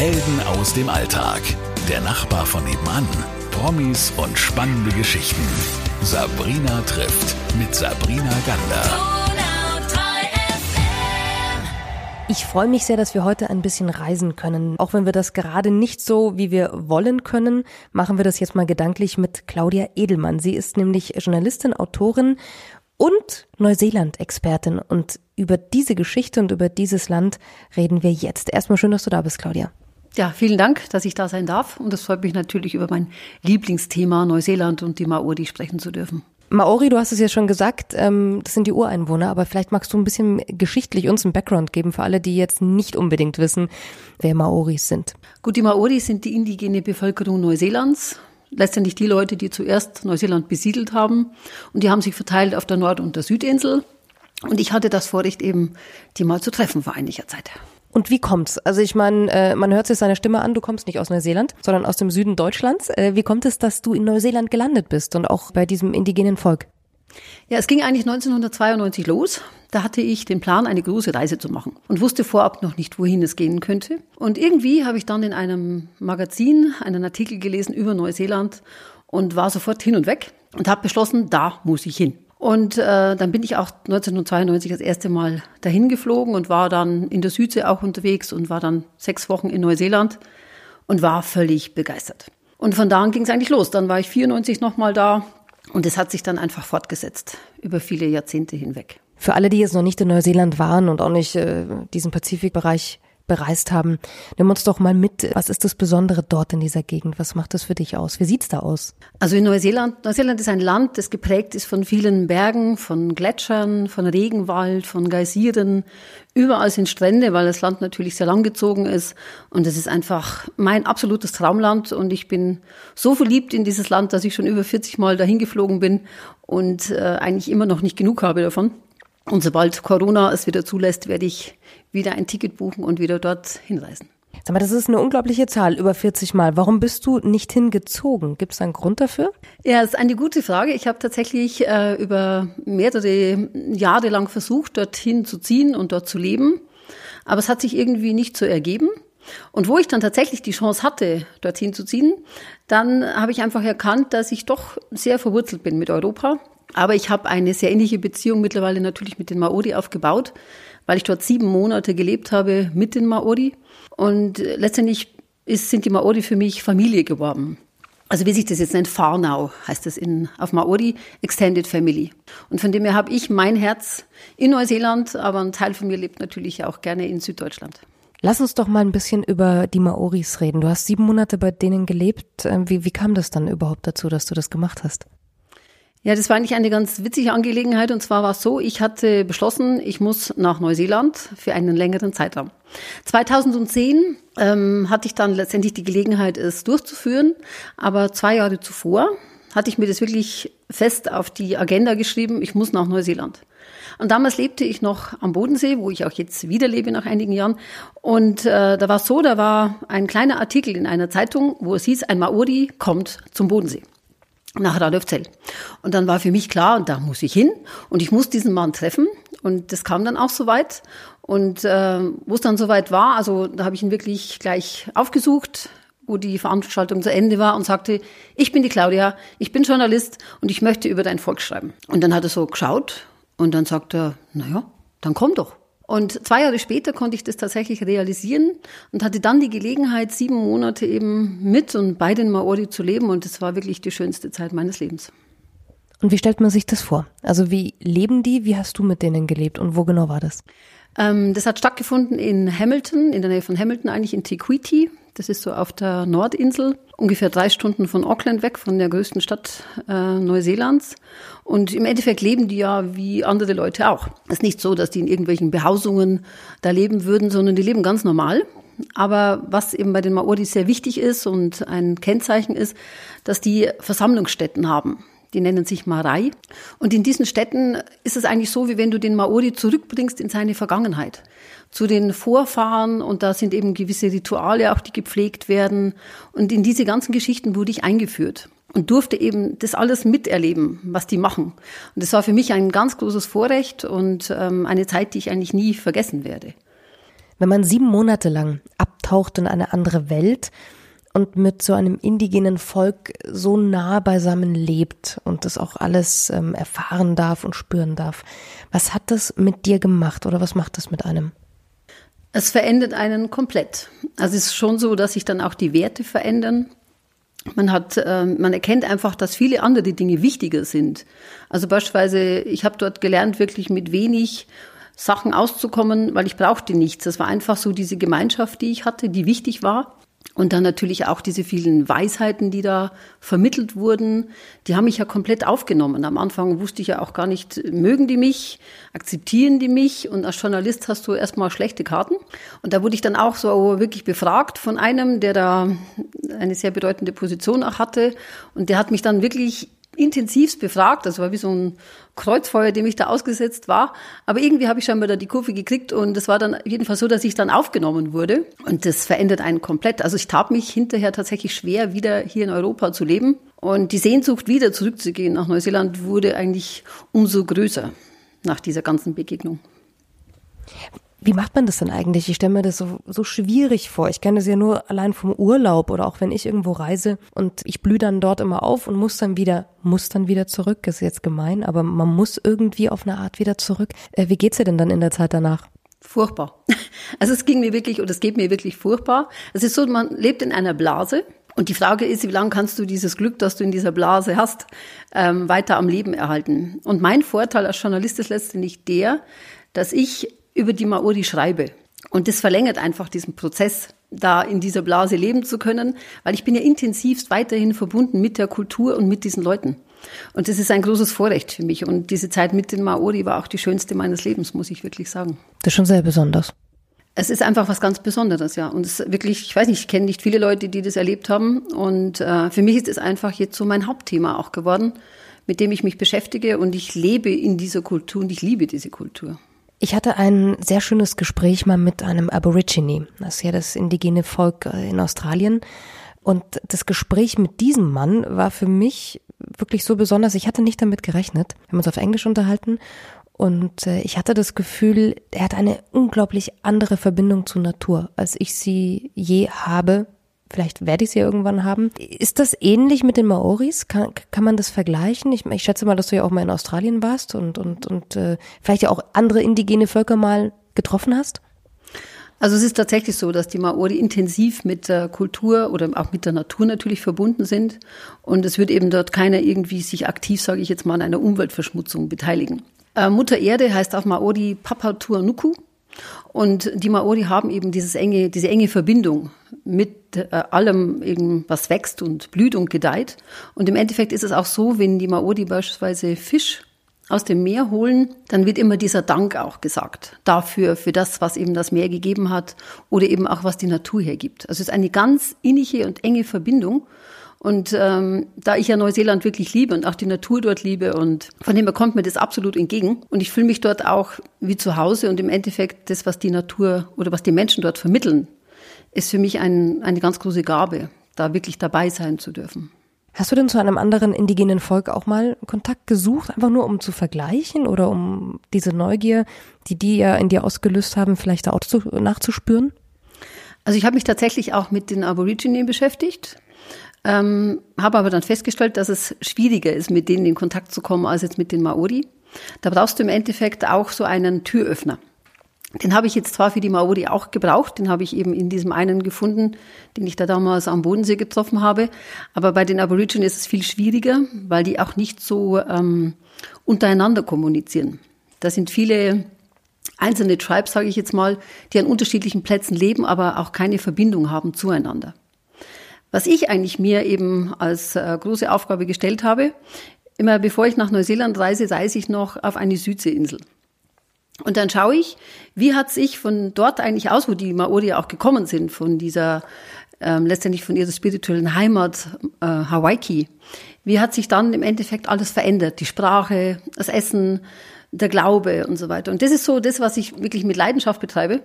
Helden aus dem Alltag. Der Nachbar von nebenan. Promis und spannende Geschichten. Sabrina trifft mit Sabrina Gander. Ich freue mich sehr, dass wir heute ein bisschen reisen können. Auch wenn wir das gerade nicht so, wie wir wollen können, machen wir das jetzt mal gedanklich mit Claudia Edelmann. Sie ist nämlich Journalistin, Autorin und Neuseeland-Expertin. Und über diese Geschichte und über dieses Land reden wir jetzt. Erstmal schön, dass du da bist, Claudia. Ja, vielen Dank, dass ich da sein darf. Und es freut mich natürlich, über mein Lieblingsthema Neuseeland und die Maori sprechen zu dürfen. Maori, du hast es ja schon gesagt, ähm, das sind die Ureinwohner, aber vielleicht magst du ein bisschen geschichtlich uns einen Background geben für alle, die jetzt nicht unbedingt wissen, wer Maoris sind. Gut, die Maori sind die indigene Bevölkerung Neuseelands. Letztendlich die Leute, die zuerst Neuseeland besiedelt haben. Und die haben sich verteilt auf der Nord- und der Südinsel. Und ich hatte das Vorrecht eben, die mal zu treffen vor einiger Zeit. Und wie kommt's? Also ich meine, äh, man hört sich seine Stimme an, du kommst nicht aus Neuseeland, sondern aus dem Süden Deutschlands. Äh, wie kommt es, dass du in Neuseeland gelandet bist und auch bei diesem indigenen Volk? Ja, es ging eigentlich 1992 los. Da hatte ich den Plan, eine große Reise zu machen und wusste vorab noch nicht, wohin es gehen könnte. Und irgendwie habe ich dann in einem Magazin einen Artikel gelesen über Neuseeland und war sofort hin und weg und habe beschlossen, da muss ich hin. Und äh, dann bin ich auch 1992 das erste Mal dahin geflogen und war dann in der Südsee auch unterwegs und war dann sechs Wochen in Neuseeland und war völlig begeistert. Und von da an ging es eigentlich los. Dann war ich 94 nochmal da und es hat sich dann einfach fortgesetzt über viele Jahrzehnte hinweg. Für alle, die jetzt noch nicht in Neuseeland waren und auch nicht äh, diesen Pazifikbereich bereist haben. Nimm uns doch mal mit. Was ist das Besondere dort in dieser Gegend? Was macht das für dich aus? Wie sieht's da aus? Also in Neuseeland, Neuseeland ist ein Land, das geprägt ist von vielen Bergen, von Gletschern, von Regenwald, von Geysiren. Überall sind Strände, weil das Land natürlich sehr langgezogen ist. Und es ist einfach mein absolutes Traumland. Und ich bin so verliebt in dieses Land, dass ich schon über 40 Mal dahin geflogen bin und äh, eigentlich immer noch nicht genug habe davon. Und sobald Corona es wieder zulässt, werde ich wieder ein Ticket buchen und wieder dort hinreisen. Sag mal, das ist eine unglaubliche Zahl, über 40 Mal. Warum bist du nicht hingezogen? Gibt es einen Grund dafür? Ja, das ist eine gute Frage. Ich habe tatsächlich äh, über mehrere Jahre lang versucht, dorthin zu ziehen und dort zu leben. Aber es hat sich irgendwie nicht so ergeben. Und wo ich dann tatsächlich die Chance hatte, dorthin zu ziehen, dann habe ich einfach erkannt, dass ich doch sehr verwurzelt bin mit Europa. Aber ich habe eine sehr ähnliche Beziehung mittlerweile natürlich mit den Maori aufgebaut, weil ich dort sieben Monate gelebt habe mit den Maori. Und letztendlich ist, sind die Maori für mich Familie geworden. Also wie sich das jetzt nennt, Farnau heißt das in, auf Maori, Extended Family. Und von dem her habe ich mein Herz in Neuseeland, aber ein Teil von mir lebt natürlich auch gerne in Süddeutschland. Lass uns doch mal ein bisschen über die Maoris reden. Du hast sieben Monate bei denen gelebt. Ähm, wie, wie kam das dann überhaupt dazu, dass du das gemacht hast? Ja, das war eigentlich eine ganz witzige Angelegenheit. Und zwar war es so, ich hatte beschlossen, ich muss nach Neuseeland für einen längeren Zeitraum. 2010 ähm, hatte ich dann letztendlich die Gelegenheit, es durchzuführen. Aber zwei Jahre zuvor hatte ich mir das wirklich fest auf die Agenda geschrieben, ich muss nach Neuseeland. Und damals lebte ich noch am Bodensee, wo ich auch jetzt wieder lebe nach einigen Jahren. Und äh, da war es so, da war ein kleiner Artikel in einer Zeitung, wo es hieß, ein Maori kommt zum Bodensee nach Radolfzell. Und dann war für mich klar, da muss ich hin und ich muss diesen Mann treffen. Und das kam dann auch soweit. Und äh, wo es dann soweit war, also da habe ich ihn wirklich gleich aufgesucht, wo die Veranstaltung zu Ende war und sagte, ich bin die Claudia, ich bin Journalist und ich möchte über dein Volk schreiben. Und dann hat er so geschaut und dann sagt er, naja, dann komm doch. Und zwei Jahre später konnte ich das tatsächlich realisieren und hatte dann die Gelegenheit, sieben Monate eben mit und bei den Maori zu leben. Und es war wirklich die schönste Zeit meines Lebens. Und wie stellt man sich das vor? Also wie leben die? Wie hast du mit denen gelebt und wo genau war das? Ähm, das hat stattgefunden in Hamilton, in der Nähe von Hamilton, eigentlich in Tequiti. Das ist so auf der Nordinsel, ungefähr drei Stunden von Auckland weg, von der größten Stadt äh, Neuseelands. Und im Endeffekt leben die ja wie andere Leute auch. Es ist nicht so, dass die in irgendwelchen Behausungen da leben würden, sondern die leben ganz normal. Aber was eben bei den Maori sehr wichtig ist und ein Kennzeichen ist, dass die Versammlungsstätten haben. Die nennen sich Marai. Und in diesen Städten ist es eigentlich so, wie wenn du den Maori zurückbringst in seine Vergangenheit. Zu den Vorfahren und da sind eben gewisse Rituale auch, die gepflegt werden. Und in diese ganzen Geschichten wurde ich eingeführt und durfte eben das alles miterleben, was die machen. Und das war für mich ein ganz großes Vorrecht und ähm, eine Zeit, die ich eigentlich nie vergessen werde. Wenn man sieben Monate lang ab eintaucht in eine andere Welt und mit so einem indigenen Volk so nah beisammen lebt und das auch alles ähm, erfahren darf und spüren darf. Was hat das mit dir gemacht oder was macht das mit einem? Es verändert einen komplett. Also es ist schon so, dass sich dann auch die Werte verändern. Man hat, äh, man erkennt einfach, dass viele andere Dinge wichtiger sind. Also beispielsweise, ich habe dort gelernt, wirklich mit wenig Sachen auszukommen, weil ich brauchte nichts. Das war einfach so diese Gemeinschaft, die ich hatte, die wichtig war. Und dann natürlich auch diese vielen Weisheiten, die da vermittelt wurden, die haben mich ja komplett aufgenommen. Am Anfang wusste ich ja auch gar nicht, mögen die mich, akzeptieren die mich? Und als Journalist hast du erstmal schlechte Karten. Und da wurde ich dann auch so wirklich befragt von einem, der da eine sehr bedeutende Position auch hatte. Und der hat mich dann wirklich intensivst befragt. Das war wie so ein Kreuzfeuer, dem ich da ausgesetzt war. Aber irgendwie habe ich scheinbar da die Kurve gekriegt und es war dann jedenfalls so, dass ich dann aufgenommen wurde. Und das verändert einen komplett. Also ich tat mich hinterher tatsächlich schwer, wieder hier in Europa zu leben. Und die Sehnsucht, wieder zurückzugehen nach Neuseeland, wurde eigentlich umso größer nach dieser ganzen Begegnung. Wie macht man das denn eigentlich? Ich stelle mir das so, so schwierig vor. Ich kenne das ja nur allein vom Urlaub oder auch wenn ich irgendwo reise und ich blühe dann dort immer auf und muss dann wieder, muss dann wieder zurück. Das ist jetzt gemein, aber man muss irgendwie auf eine Art wieder zurück. Äh, wie geht's dir denn dann in der Zeit danach? Furchtbar. Also es ging mir wirklich, oder es geht mir wirklich furchtbar. Es ist so, man lebt in einer Blase. Und die Frage ist, wie lange kannst du dieses Glück, das du in dieser Blase hast, ähm, weiter am Leben erhalten? Und mein Vorteil als Journalist ist letztendlich der, dass ich über die Maori schreibe. Und das verlängert einfach diesen Prozess, da in dieser Blase leben zu können, weil ich bin ja intensivst weiterhin verbunden mit der Kultur und mit diesen Leuten. Und das ist ein großes Vorrecht für mich. Und diese Zeit mit den Maori war auch die schönste meines Lebens, muss ich wirklich sagen. Das ist schon sehr besonders. Es ist einfach was ganz Besonderes, ja. Und es ist wirklich, ich weiß nicht, ich kenne nicht viele Leute, die das erlebt haben. Und äh, für mich ist es einfach jetzt so mein Hauptthema auch geworden, mit dem ich mich beschäftige. Und ich lebe in dieser Kultur und ich liebe diese Kultur. Ich hatte ein sehr schönes Gespräch mal mit einem Aborigine. Das ist ja das indigene Volk äh, in Australien. Und das Gespräch mit diesem Mann war für mich wirklich so besonders. Ich hatte nicht damit gerechnet. Wir haben uns auf Englisch unterhalten. Und äh, ich hatte das Gefühl, er hat eine unglaublich andere Verbindung zur Natur, als ich sie je habe Vielleicht werde ich sie irgendwann haben. Ist das ähnlich mit den Maoris? Kann, kann man das vergleichen? Ich, ich schätze mal, dass du ja auch mal in Australien warst und, und, und äh, vielleicht ja auch andere indigene Völker mal getroffen hast? Also es ist tatsächlich so, dass die Maori intensiv mit der Kultur oder auch mit der Natur natürlich verbunden sind. Und es wird eben dort keiner irgendwie sich aktiv, sage ich jetzt mal, an einer Umweltverschmutzung beteiligen. Äh, Mutter Erde heißt auf Maori Papatuanuku. Und die Maori haben eben dieses enge, diese enge Verbindung mit äh, allem, eben, was wächst und blüht und gedeiht. Und im Endeffekt ist es auch so, wenn die Maori beispielsweise Fisch aus dem Meer holen, dann wird immer dieser Dank auch gesagt dafür, für das, was eben das Meer gegeben hat oder eben auch was die Natur hergibt. Also es ist eine ganz innige und enge Verbindung. Und ähm, da ich ja Neuseeland wirklich liebe und auch die Natur dort liebe und von dem her kommt mir das absolut entgegen. Und ich fühle mich dort auch wie zu Hause und im Endeffekt das, was die Natur oder was die Menschen dort vermitteln, ist für mich ein, eine ganz große Gabe, da wirklich dabei sein zu dürfen. Hast du denn zu einem anderen indigenen Volk auch mal Kontakt gesucht, einfach nur um zu vergleichen oder um diese Neugier, die die ja in dir ausgelöst haben, vielleicht auch zu, nachzuspüren? Also ich habe mich tatsächlich auch mit den Aboriginen beschäftigt. Ähm, habe aber dann festgestellt, dass es schwieriger ist, mit denen in Kontakt zu kommen, als jetzt mit den Maori. Da brauchst du im Endeffekt auch so einen Türöffner. Den habe ich jetzt zwar für die Maori auch gebraucht, den habe ich eben in diesem einen gefunden, den ich da damals am Bodensee getroffen habe. Aber bei den Aborigines ist es viel schwieriger, weil die auch nicht so ähm, untereinander kommunizieren. Da sind viele einzelne Tribes, sage ich jetzt mal, die an unterschiedlichen Plätzen leben, aber auch keine Verbindung haben zueinander. Was ich eigentlich mir eben als äh, große Aufgabe gestellt habe, immer bevor ich nach Neuseeland reise, reise ich noch auf eine Südseeinsel. Und dann schaue ich, wie hat sich von dort eigentlich aus, wo die Maori auch gekommen sind, von dieser ähm, letztendlich von ihrer spirituellen Heimat äh, Hawaii, wie hat sich dann im Endeffekt alles verändert? Die Sprache, das Essen, der Glaube und so weiter. Und das ist so das, was ich wirklich mit Leidenschaft betreibe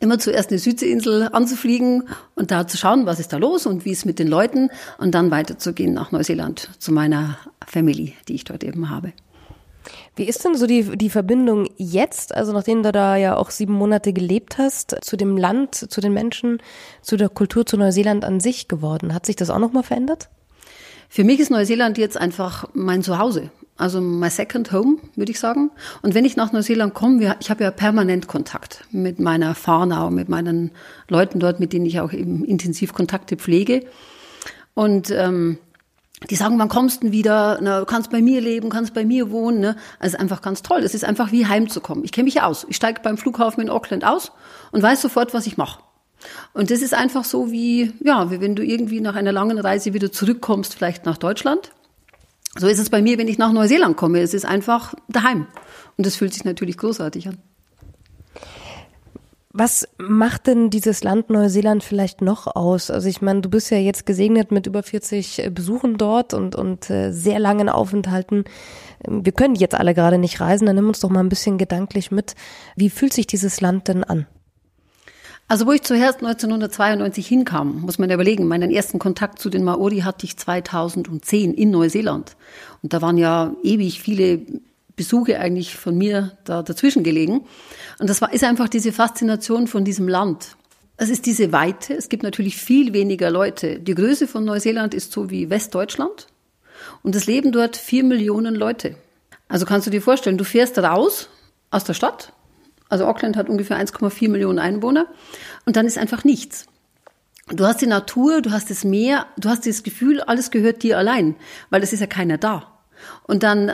immer zuerst eine Südseeinsel anzufliegen und da zu schauen, was ist da los und wie ist mit den Leuten und dann weiterzugehen nach Neuseeland zu meiner Family, die ich dort eben habe. Wie ist denn so die, die Verbindung jetzt, also nachdem du da ja auch sieben Monate gelebt hast, zu dem Land, zu den Menschen, zu der Kultur, zu Neuseeland an sich geworden? Hat sich das auch nochmal verändert? Für mich ist Neuseeland jetzt einfach mein Zuhause. Also my second home, würde ich sagen. Und wenn ich nach Neuseeland komme, ich habe ja permanent Kontakt mit meiner Fahrnau, mit meinen Leuten dort, mit denen ich auch eben intensiv Kontakte pflege. Und ähm, die sagen, wann kommst du wieder? Na, du kannst bei mir leben, kannst bei mir wohnen. Ne? Also einfach ganz toll. Es ist einfach wie heimzukommen. Ich kenne mich aus. Ich steige beim Flughafen in Auckland aus und weiß sofort, was ich mache. Und das ist einfach so wie, ja, wie wenn du irgendwie nach einer langen Reise wieder zurückkommst, vielleicht nach Deutschland. So ist es bei mir, wenn ich nach Neuseeland komme. Es ist einfach daheim. Und das fühlt sich natürlich großartig an. Was macht denn dieses Land Neuseeland vielleicht noch aus? Also ich meine, du bist ja jetzt gesegnet mit über 40 äh, Besuchen dort und, und äh, sehr langen Aufenthalten. Ähm, wir können jetzt alle gerade nicht reisen, dann nimm uns doch mal ein bisschen gedanklich mit. Wie fühlt sich dieses Land denn an? Also wo ich zuerst 1992 hinkam, muss man überlegen, meinen ersten Kontakt zu den Maori hatte ich 2010 in Neuseeland. Und da waren ja ewig viele Besuche eigentlich von mir da dazwischen gelegen. Und das war, ist einfach diese Faszination von diesem Land. Es ist diese Weite. Es gibt natürlich viel weniger Leute. Die Größe von Neuseeland ist so wie Westdeutschland. Und es leben dort vier Millionen Leute. Also kannst du dir vorstellen, du fährst raus aus der Stadt. Also Auckland hat ungefähr 1,4 Millionen Einwohner. Und dann ist einfach nichts. Du hast die Natur, du hast das Meer, du hast das Gefühl, alles gehört dir allein, weil es ist ja keiner da. Und dann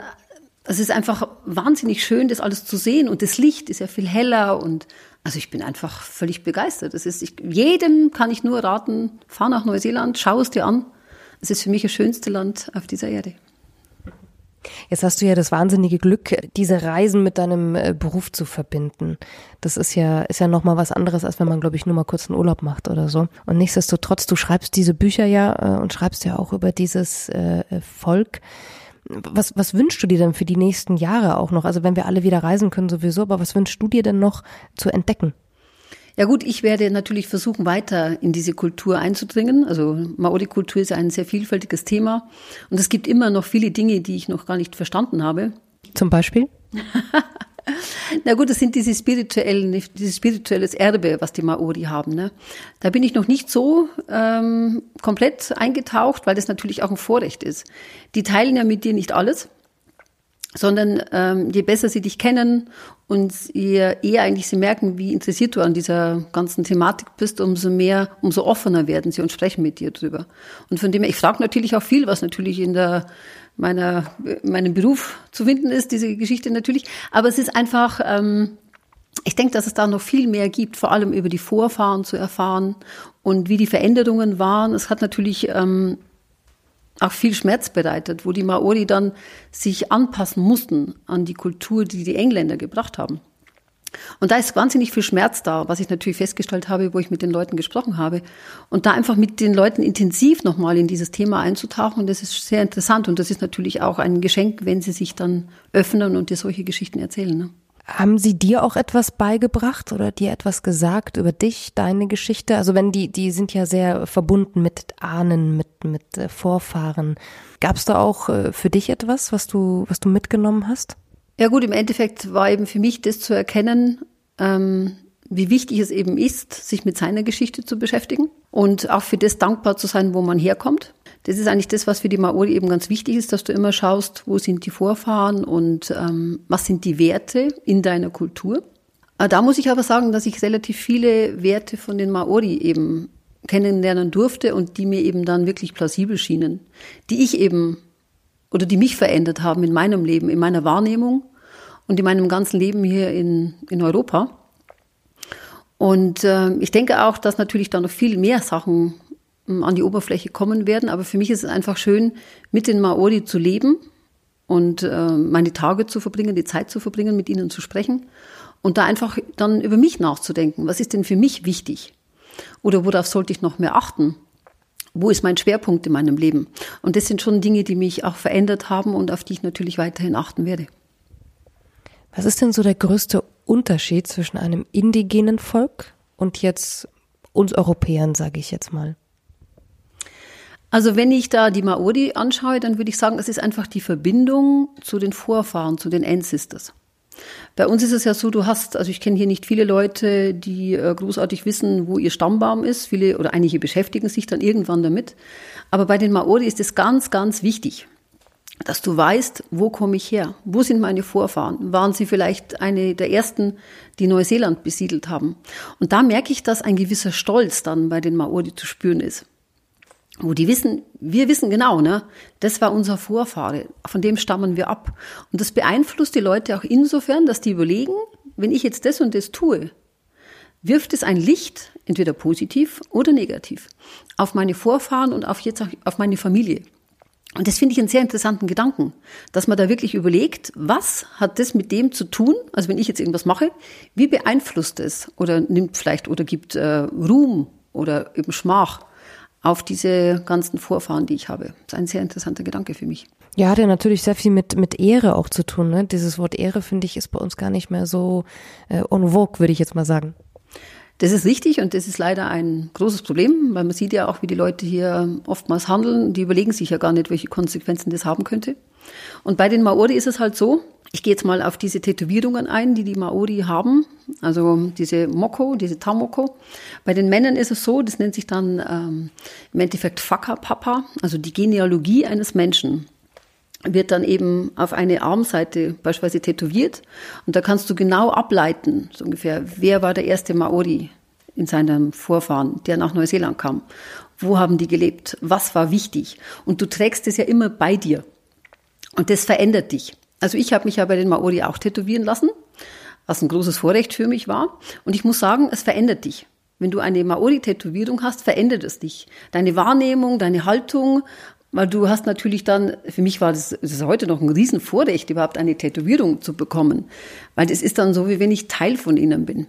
es ist einfach wahnsinnig schön, das alles zu sehen und das Licht ist ja viel heller und also ich bin einfach völlig begeistert. Das ist, ich, jedem kann ich nur raten, fahr nach Neuseeland, schau es dir an. Es ist für mich das schönste Land auf dieser Erde. Jetzt hast du ja das wahnsinnige Glück, diese Reisen mit deinem äh, Beruf zu verbinden. Das ist ja, ist ja nochmal was anderes, als wenn man, glaube ich, nur mal kurz einen Urlaub macht oder so. Und nichtsdestotrotz, du schreibst diese Bücher ja äh, und schreibst ja auch über dieses äh, Volk. Was, was wünschst du dir denn für die nächsten Jahre auch noch? Also wenn wir alle wieder reisen können sowieso, aber was wünschst du dir denn noch zu entdecken? Ja gut, ich werde natürlich versuchen, weiter in diese Kultur einzudringen. Also Maori-Kultur ist ein sehr vielfältiges Thema und es gibt immer noch viele Dinge, die ich noch gar nicht verstanden habe. Zum Beispiel? Na gut, das sind diese spirituellen, dieses spirituelles Erbe, was die Maori haben. Ne? Da bin ich noch nicht so ähm, komplett eingetaucht, weil das natürlich auch ein Vorrecht ist. Die teilen ja mit dir nicht alles, sondern ähm, je besser sie dich kennen und je eher eigentlich sie merken, wie interessiert du an dieser ganzen Thematik bist, umso mehr, umso offener werden sie und sprechen mit dir drüber. Und von dem her, ich frage natürlich auch viel, was natürlich in der meiner, meinem Beruf zu finden ist, diese Geschichte natürlich. Aber es ist einfach, ähm, ich denke, dass es da noch viel mehr gibt, vor allem über die Vorfahren zu erfahren und wie die Veränderungen waren. Es hat natürlich ähm, auch viel Schmerz bereitet, wo die Maori dann sich anpassen mussten an die Kultur, die die Engländer gebracht haben. Und da ist wahnsinnig viel Schmerz da, was ich natürlich festgestellt habe, wo ich mit den Leuten gesprochen habe. Und da einfach mit den Leuten intensiv nochmal in dieses Thema einzutauchen, das ist sehr interessant. Und das ist natürlich auch ein Geschenk, wenn sie sich dann öffnen und dir solche Geschichten erzählen. Ne? Haben sie dir auch etwas beigebracht oder dir etwas gesagt über dich, deine Geschichte? Also wenn die, die sind ja sehr verbunden mit Ahnen, mit, mit äh, Vorfahren. Gab es da auch äh, für dich etwas, was du, was du mitgenommen hast? Ja gut, im Endeffekt war eben für mich das zu erkennen, ähm, wie wichtig es eben ist, sich mit seiner Geschichte zu beschäftigen und auch für das dankbar zu sein, wo man herkommt. Das ist eigentlich das, was für die Maori eben ganz wichtig ist, dass du immer schaust, wo sind die Vorfahren und ähm, was sind die Werte in deiner Kultur. Äh, da muss ich aber sagen, dass ich relativ viele Werte von den Maori eben kennenlernen durfte und die mir eben dann wirklich plausibel schienen, die ich eben oder die mich verändert haben in meinem Leben, in meiner Wahrnehmung und in meinem ganzen Leben hier in, in Europa. Und äh, ich denke auch, dass natürlich da noch viel mehr Sachen an die Oberfläche kommen werden. Aber für mich ist es einfach schön, mit den Maori zu leben und äh, meine Tage zu verbringen, die Zeit zu verbringen, mit ihnen zu sprechen und da einfach dann über mich nachzudenken. Was ist denn für mich wichtig? Oder worauf sollte ich noch mehr achten? wo ist mein Schwerpunkt in meinem Leben? Und das sind schon Dinge, die mich auch verändert haben und auf die ich natürlich weiterhin achten werde. Was ist denn so der größte Unterschied zwischen einem indigenen Volk und jetzt uns Europäern, sage ich jetzt mal? Also wenn ich da die Maori anschaue, dann würde ich sagen, es ist einfach die Verbindung zu den Vorfahren, zu den Ancestors. Bei uns ist es ja so, du hast, also ich kenne hier nicht viele Leute, die äh, großartig wissen, wo ihr Stammbaum ist. Viele oder einige beschäftigen sich dann irgendwann damit. Aber bei den Maori ist es ganz, ganz wichtig, dass du weißt, wo komme ich her? Wo sind meine Vorfahren? Waren sie vielleicht eine der ersten, die Neuseeland besiedelt haben? Und da merke ich, dass ein gewisser Stolz dann bei den Maori zu spüren ist wo die wissen, wir wissen genau, ne, das war unser Vorfahre, von dem stammen wir ab. Und das beeinflusst die Leute auch insofern, dass die überlegen, wenn ich jetzt das und das tue, wirft es ein Licht, entweder positiv oder negativ, auf meine Vorfahren und auf jetzt auch auf meine Familie. Und das finde ich einen sehr interessanten Gedanken, dass man da wirklich überlegt, was hat das mit dem zu tun? Also wenn ich jetzt irgendwas mache, wie beeinflusst es oder nimmt vielleicht oder gibt äh, Ruhm oder eben Schmach auf diese ganzen Vorfahren, die ich habe. Das ist ein sehr interessanter Gedanke für mich. Ja, hat ja natürlich sehr viel mit, mit Ehre auch zu tun. Ne? Dieses Wort Ehre, finde ich, ist bei uns gar nicht mehr so äh, en vogue, würde ich jetzt mal sagen. Das ist richtig und das ist leider ein großes Problem, weil man sieht ja auch, wie die Leute hier oftmals handeln. Die überlegen sich ja gar nicht, welche Konsequenzen das haben könnte. Und bei den Maori ist es halt so, ich gehe jetzt mal auf diese Tätowierungen ein, die die Maori haben, also diese Moko, diese Tamoko. Bei den Männern ist es so, das nennt sich dann ähm, im Endeffekt Whakapapa, also die Genealogie eines Menschen wird dann eben auf eine Armseite beispielsweise tätowiert und da kannst du genau ableiten, so ungefähr, wer war der erste Maori in seinem Vorfahren, der nach Neuseeland kam. Wo haben die gelebt? Was war wichtig? Und du trägst es ja immer bei dir. Und das verändert dich. Also ich habe mich ja bei den Maori auch tätowieren lassen, was ein großes Vorrecht für mich war. Und ich muss sagen, es verändert dich. Wenn du eine Maori-Tätowierung hast, verändert es dich. Deine Wahrnehmung, deine Haltung, weil du hast natürlich dann, für mich war das, das ist heute noch ein Riesenvorrecht, überhaupt eine Tätowierung zu bekommen. Weil das ist dann so, wie wenn ich Teil von ihnen bin.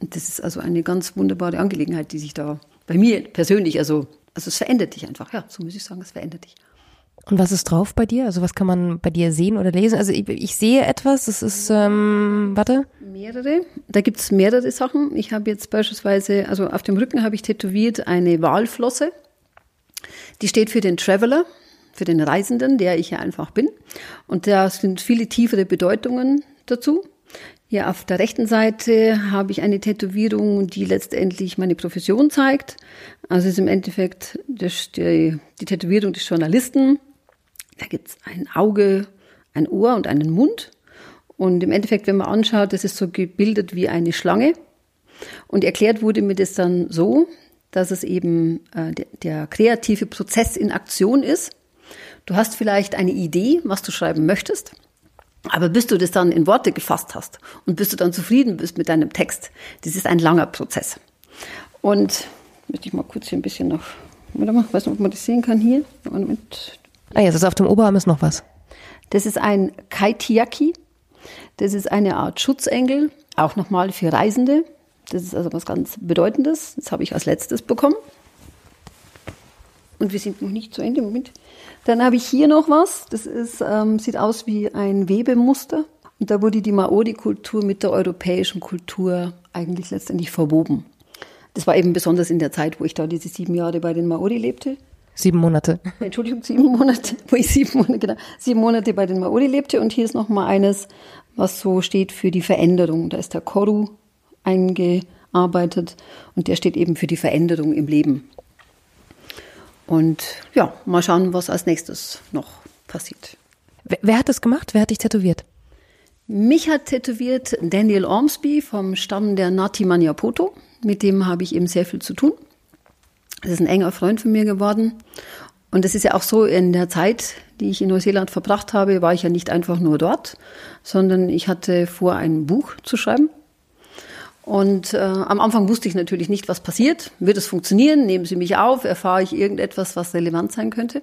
Und das ist also eine ganz wunderbare Angelegenheit, die sich da bei mir persönlich, also, also es verändert dich einfach. Ja, so muss ich sagen, es verändert dich. Und was ist drauf bei dir? Also was kann man bei dir sehen oder lesen? Also ich, ich sehe etwas, das ist, ähm, warte. Mehrere. Da gibt's mehrere Sachen. Ich habe jetzt beispielsweise, also auf dem Rücken habe ich tätowiert eine Walflosse. Die steht für den Traveler, für den Reisenden, der ich ja einfach bin. Und da sind viele tiefere Bedeutungen dazu. Hier auf der rechten Seite habe ich eine Tätowierung, die letztendlich meine Profession zeigt. Also es ist im Endeffekt die, die Tätowierung des Journalisten da gibt's ein Auge, ein Ohr und einen Mund. Und im Endeffekt, wenn man anschaut, das ist so gebildet wie eine Schlange. Und erklärt wurde mir das dann so, dass es eben äh, der, der kreative Prozess in Aktion ist. Du hast vielleicht eine Idee, was du schreiben möchtest. Aber bis du das dann in Worte gefasst hast und bis du dann zufrieden bist mit deinem Text, das ist ein langer Prozess. Und möchte ich mal kurz hier ein bisschen noch, warte mal, weiß nicht, ob man das sehen kann hier. Mit Ah, jetzt ist auf dem Oberarm ist noch was. Das ist ein Kaitiaki. Das ist eine Art Schutzengel, auch nochmal für Reisende. Das ist also was ganz Bedeutendes. Das habe ich als letztes bekommen. Und wir sind noch nicht zu Ende. Moment. Dann habe ich hier noch was. Das ist, ähm, sieht aus wie ein Webemuster. Und da wurde die Maori-Kultur mit der europäischen Kultur eigentlich letztendlich verwoben. Das war eben besonders in der Zeit, wo ich da diese sieben Jahre bei den Maori lebte. Sieben Monate. Entschuldigung, sieben Monate, wo ich sieben Monate, genau, sieben Monate bei den Maori lebte. Und hier ist noch mal eines, was so steht für die Veränderung. Da ist der Koru eingearbeitet und der steht eben für die Veränderung im Leben. Und ja, mal schauen, was als nächstes noch passiert. Wer, wer hat das gemacht? Wer hat dich tätowiert? Mich hat tätowiert Daniel Ormsby vom Stamm der Nati Maniapoto. Mit dem habe ich eben sehr viel zu tun. Das ist ein enger Freund von mir geworden. Und es ist ja auch so, in der Zeit, die ich in Neuseeland verbracht habe, war ich ja nicht einfach nur dort, sondern ich hatte vor, ein Buch zu schreiben. Und äh, am Anfang wusste ich natürlich nicht, was passiert. Wird es funktionieren? Nehmen Sie mich auf? Erfahre ich irgendetwas, was relevant sein könnte?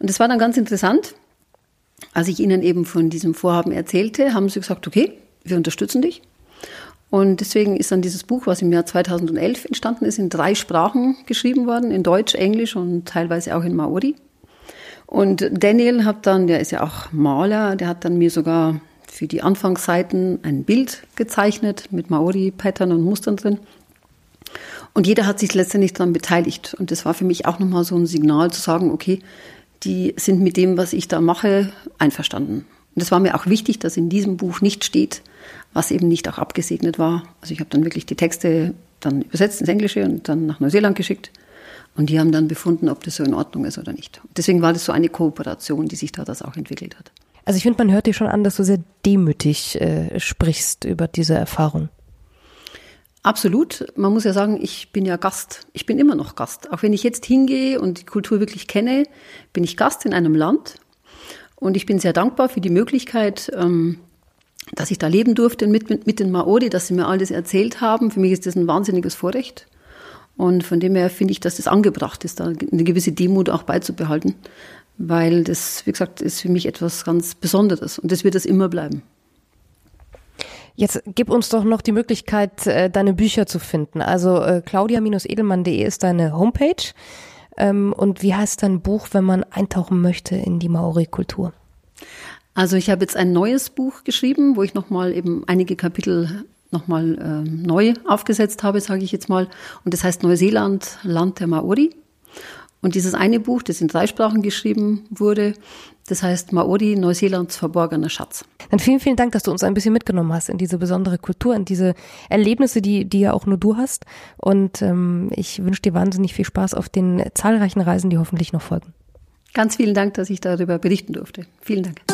Und es war dann ganz interessant. Als ich Ihnen eben von diesem Vorhaben erzählte, haben Sie gesagt, okay, wir unterstützen dich. Und deswegen ist dann dieses Buch, was im Jahr 2011 entstanden ist, in drei Sprachen geschrieben worden, in Deutsch, Englisch und teilweise auch in Maori. Und Daniel hat dann, der ist ja auch Maler, der hat dann mir sogar für die Anfangsseiten ein Bild gezeichnet mit Maori-Pattern und Mustern drin. Und jeder hat sich letztendlich daran beteiligt. Und das war für mich auch nochmal so ein Signal zu sagen, okay, die sind mit dem, was ich da mache, einverstanden. Und es war mir auch wichtig, dass in diesem Buch nicht steht, was eben nicht auch abgesegnet war. Also ich habe dann wirklich die Texte dann übersetzt ins Englische und dann nach Neuseeland geschickt. Und die haben dann befunden, ob das so in Ordnung ist oder nicht. Deswegen war das so eine Kooperation, die sich da das auch entwickelt hat. Also ich finde, man hört dir schon an, dass du sehr demütig äh, sprichst über diese Erfahrung. Absolut. Man muss ja sagen, ich bin ja Gast. Ich bin immer noch Gast. Auch wenn ich jetzt hingehe und die Kultur wirklich kenne, bin ich Gast in einem Land. Und ich bin sehr dankbar für die Möglichkeit, ähm, dass ich da leben durfte mit, mit, den Maori, dass sie mir all das erzählt haben. Für mich ist das ein wahnsinniges Vorrecht. Und von dem her finde ich, dass das angebracht ist, da eine gewisse Demut auch beizubehalten, weil das, wie gesagt, ist für mich etwas ganz Besonderes und das wird es immer bleiben. Jetzt gib uns doch noch die Möglichkeit, äh, deine Bücher zu finden. Also äh, claudia-edelmann.de ist deine Homepage. Ähm, und wie heißt dein Buch, wenn man eintauchen möchte in die Maori-Kultur? Also ich habe jetzt ein neues Buch geschrieben, wo ich nochmal eben einige Kapitel nochmal äh, neu aufgesetzt habe, sage ich jetzt mal. Und das heißt Neuseeland, Land der Maori. Und dieses eine Buch, das in drei Sprachen geschrieben wurde, das heißt Maori, Neuseelands verborgener Schatz. Dann vielen, vielen Dank, dass du uns ein bisschen mitgenommen hast in diese besondere Kultur, in diese Erlebnisse, die, die ja auch nur du hast. Und ähm, ich wünsche dir wahnsinnig viel Spaß auf den zahlreichen Reisen, die hoffentlich noch folgen. Ganz vielen Dank, dass ich darüber berichten durfte. Vielen Dank.